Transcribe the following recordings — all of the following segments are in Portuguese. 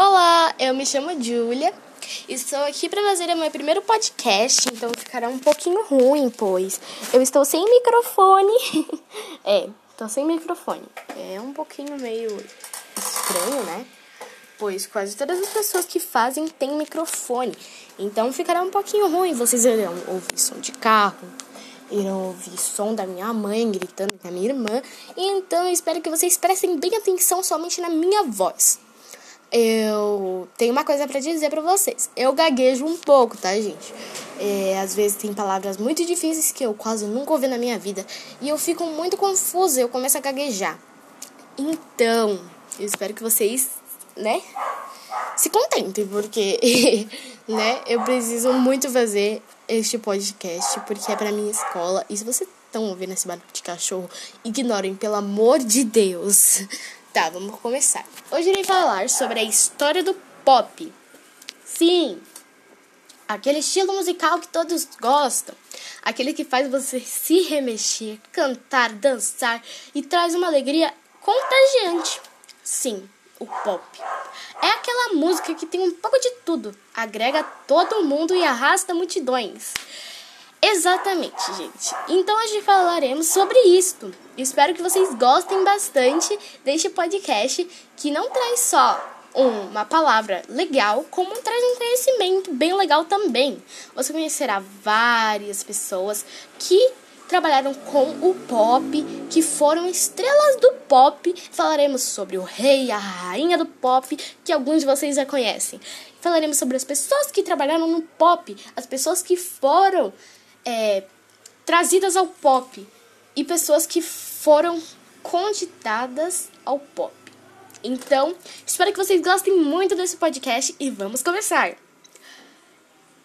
Olá, eu me chamo Julia. Estou aqui para fazer o meu primeiro podcast, então ficará um pouquinho ruim, pois eu estou sem microfone. é, estou sem microfone. É um pouquinho meio estranho, né? Pois quase todas as pessoas que fazem têm microfone. Então ficará um pouquinho ruim. Vocês irão ouvir som de carro, irão ouvir som da minha mãe gritando com a minha irmã. Então eu espero que vocês prestem bem atenção somente na minha voz eu tenho uma coisa para dizer para vocês. Eu gaguejo um pouco, tá, gente? É, às vezes tem palavras muito difíceis que eu quase nunca ouvi na minha vida e eu fico muito confusa, eu começo a gaguejar. Então, eu espero que vocês, né, se contentem, porque, né, eu preciso muito fazer este podcast porque é para minha escola. E se vocês estão ouvindo esse barulho de cachorro, ignorem, pelo amor de Deus. Tá, vamos começar. Hoje irei falar sobre a história do pop. Sim, aquele estilo musical que todos gostam, aquele que faz você se remexer, cantar, dançar e traz uma alegria contagiante. Sim, o pop. É aquela música que tem um pouco de tudo, agrega todo mundo e arrasta multidões. Exatamente, gente. Então hoje falaremos sobre isto. Espero que vocês gostem bastante deste podcast que não traz só uma palavra legal, como traz um conhecimento bem legal também. Você conhecerá várias pessoas que trabalharam com o pop, que foram estrelas do pop. Falaremos sobre o rei a rainha do pop, que alguns de vocês já conhecem. Falaremos sobre as pessoas que trabalharam no pop, as pessoas que foram é, trazidas ao pop e pessoas que foram conditadas ao pop. Então, espero que vocês gostem muito desse podcast e vamos começar.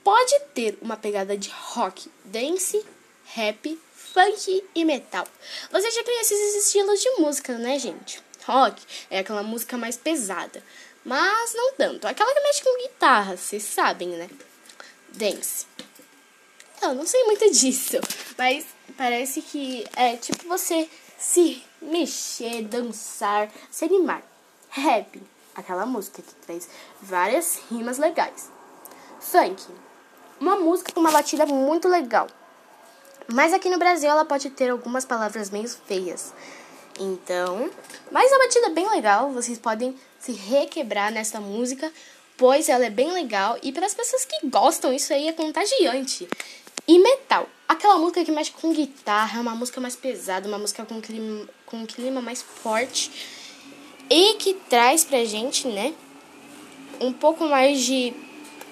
Pode ter uma pegada de rock, dance, rap, funk e metal. Você já conhece esses estilos de música, né, gente? Rock é aquela música mais pesada, mas não tanto. Aquela que mexe com guitarra, vocês sabem, né? Dance não sei muito disso, mas parece que é tipo você se mexer, dançar, se animar. Rap, aquela música que traz várias rimas legais. Funk, uma música com uma batida muito legal. Mas aqui no Brasil ela pode ter algumas palavras meio feias. Então, mas a batida é bem legal, vocês podem se requebrar nessa música, pois ela é bem legal e para as pessoas que gostam, isso aí é contagiante. E metal, aquela música que mexe com guitarra, uma música mais pesada, uma música com clima, com um clima mais forte. E que traz pra gente, né, um pouco mais de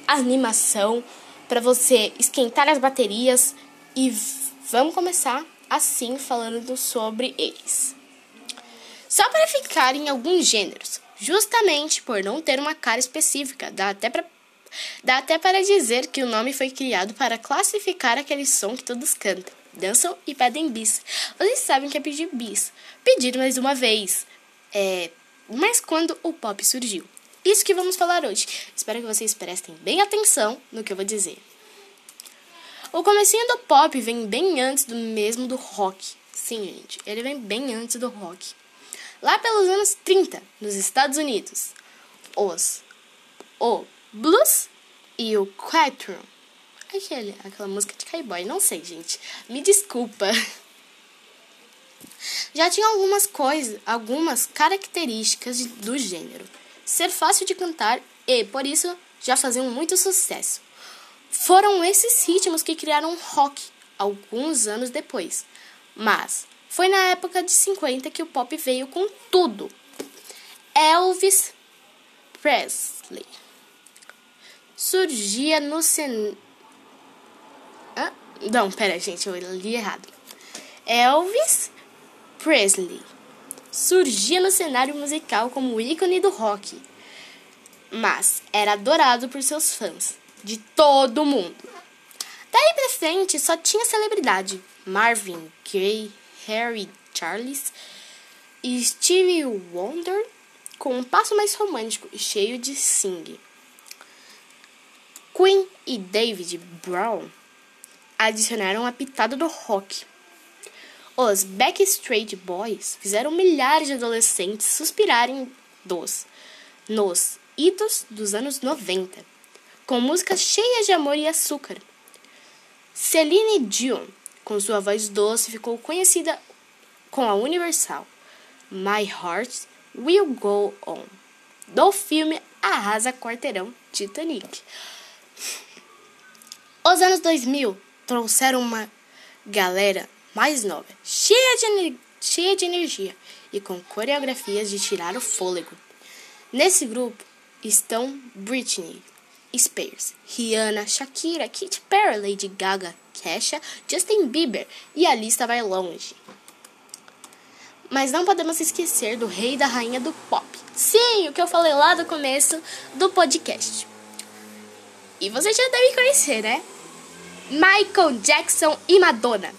animação para você esquentar as baterias. E vamos começar assim falando sobre eles. Só para ficar em alguns gêneros, justamente por não ter uma cara específica, dá até para Dá até para dizer que o nome foi criado para classificar aquele som que todos cantam, dançam e pedem bis. Vocês sabem que é pedir bis. Pedir mais uma vez. É... Mas quando o pop surgiu? Isso que vamos falar hoje. Espero que vocês prestem bem atenção no que eu vou dizer. O comecinho do pop vem bem antes do mesmo do rock. Sim, gente, ele vem bem antes do rock. Lá pelos anos 30, nos Estados Unidos, os o blues e o quatro. Aquele, aquela música de cowboy, não sei, gente. Me desculpa. Já tinha algumas coisas, algumas características do gênero. Ser fácil de cantar e, por isso, já faziam muito sucesso. Foram esses ritmos que criaram rock alguns anos depois. Mas foi na época de 50 que o pop veio com tudo. Elvis Presley surgia no cen... Ah, não, pera, gente, eu li errado. Elvis Presley surgia no cenário musical como ícone do rock, mas era adorado por seus fãs de todo mundo. Daí pra frente só tinha celebridade: Marvin Gaye, Harry Charles e Stevie Wonder com um passo mais romântico e cheio de sing. Queen e David Brown adicionaram a pitada do rock. Os Backstreet Boys fizeram milhares de adolescentes suspirarem dos, nos hitos dos anos 90, com músicas cheias de amor e açúcar. Celine Dion, com sua voz doce, ficou conhecida com a Universal My Heart Will Go On, do filme Arrasa Quarteirão Titanic. Os anos 2000 trouxeram uma galera mais nova, cheia de, cheia de energia e com coreografias de tirar o fôlego. Nesse grupo estão Britney Spears, Rihanna, Shakira, Katy Perry, Lady Gaga, Kesha, Justin Bieber e a lista vai longe. Mas não podemos esquecer do rei e da rainha do pop. Sim, o que eu falei lá do começo do podcast. E você já deve conhecer, né? Michael Jackson e Madonna.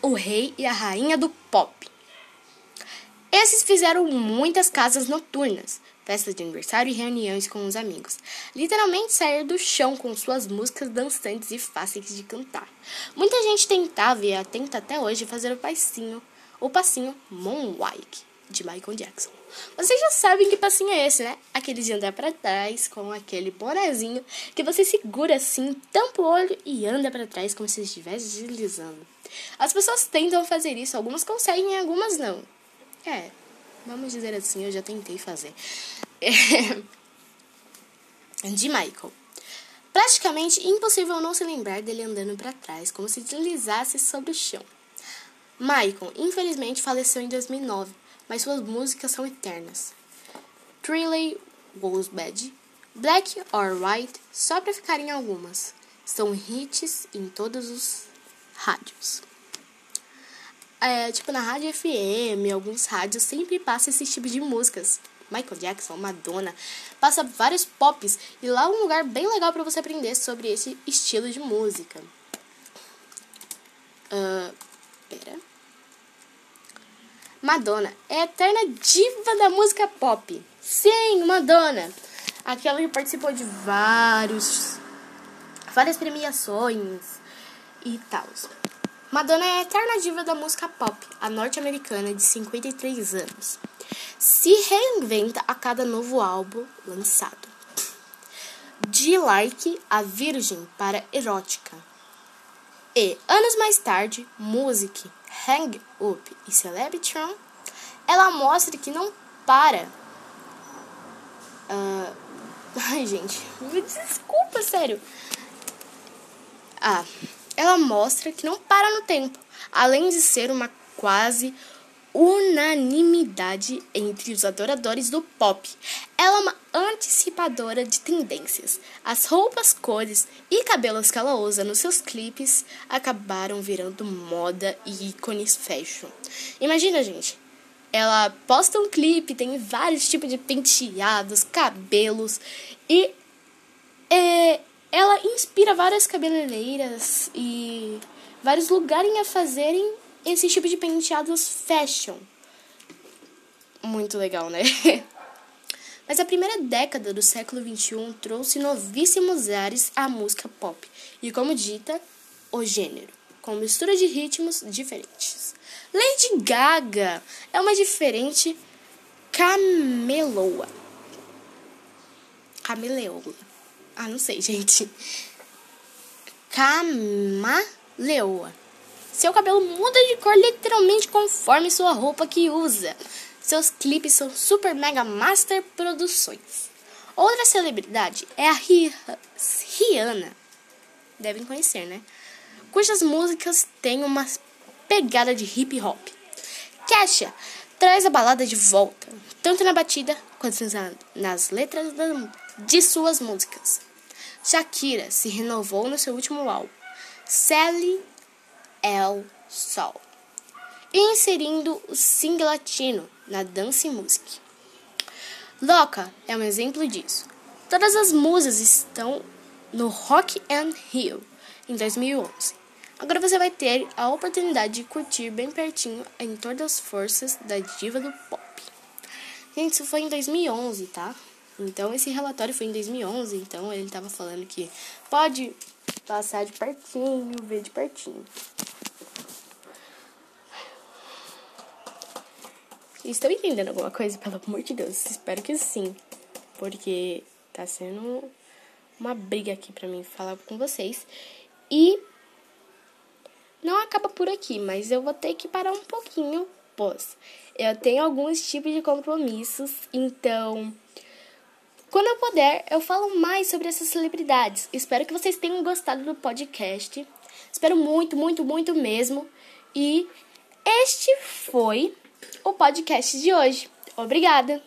O rei e a rainha do pop. Esses fizeram muitas casas noturnas, festas de aniversário e reuniões com os amigos. Literalmente sair do chão com suas músicas dançantes e fáceis de cantar. Muita gente tentava e tenta até hoje fazer o passinho, o passinho Moonwalk de Michael Jackson. Vocês já sabem que passinho é esse, né? Aquele de andar para trás com aquele bonezinho que você segura assim, tampa o olho e anda para trás como se estivesse deslizando. As pessoas tentam fazer isso, algumas conseguem, algumas não. É, vamos dizer assim, eu já tentei fazer. de Michael. Praticamente impossível não se lembrar dele andando para trás, como se deslizasse sobre o chão. Michael, infelizmente, faleceu em 2009 mas suas músicas são eternas. Goes Bad, Black or White, só para ficar em algumas. São hits em todos os rádios. É, tipo, na rádio FM, alguns rádios sempre passa esse tipo de músicas. Michael Jackson, Madonna, passa vários pops e lá é um lugar bem legal para você aprender sobre esse estilo de música. Uh, pera. Madonna é a eterna diva da música pop. Sim, Madonna. Aquela que participou de vários várias premiações e tal. Madonna é a eterna diva da música pop, a norte-americana de 53 anos. Se reinventa a cada novo álbum lançado. De like a virgem para erótica. E anos mais tarde, Music Hang Up e Celebritron, ela mostra que não para. Uh, ai, gente, me desculpa, sério. Ah, ela mostra que não para no tempo, além de ser uma quase unanimidade entre os adoradores do pop. Ela é uma antecipadora de tendências. As roupas, cores e cabelos que ela usa nos seus clipes acabaram virando moda e ícones fashion. Imagina, gente. Ela posta um clipe, tem vários tipos de penteados, cabelos e é, ela inspira várias cabeleireiras e vários lugares a fazerem esse tipo de penteados fashion. Muito legal, né? Mas a primeira década do século XXI trouxe novíssimos ares à música pop e, como dita, o gênero, com mistura de ritmos diferentes. Lady Gaga é uma diferente cameloa. Cameleoa. Ah, não sei, gente. Camaleoa seu cabelo muda de cor literalmente conforme sua roupa que usa. Seus clipes são super mega master produções. Outra celebridade é a Rihanna. Devem conhecer, né? Cujas músicas têm uma pegada de hip hop. Kesha traz a balada de volta, tanto na batida quanto nas letras de suas músicas. Shakira se renovou no seu último álbum. Sally El Sol, e inserindo o sing latino na dança e música. Loca é um exemplo disso. Todas as musas estão no Rock and Rio em 2011. Agora você vai ter a oportunidade de curtir bem pertinho em todas as forças da diva do pop. Gente, isso foi em 2011, tá? Então esse relatório foi em 2011, então ele estava falando que pode passar de pertinho, ver de pertinho. Estão entendendo alguma coisa? Pelo amor de Deus, espero que sim. porque tá sendo uma briga aqui para mim falar com vocês. E não acaba por aqui, mas eu vou ter que parar um pouquinho, pois eu tenho alguns tipos de compromissos, então quando eu puder, eu falo mais sobre essas celebridades. Espero que vocês tenham gostado do podcast. Espero muito, muito, muito mesmo. E este foi o podcast de hoje. Obrigada!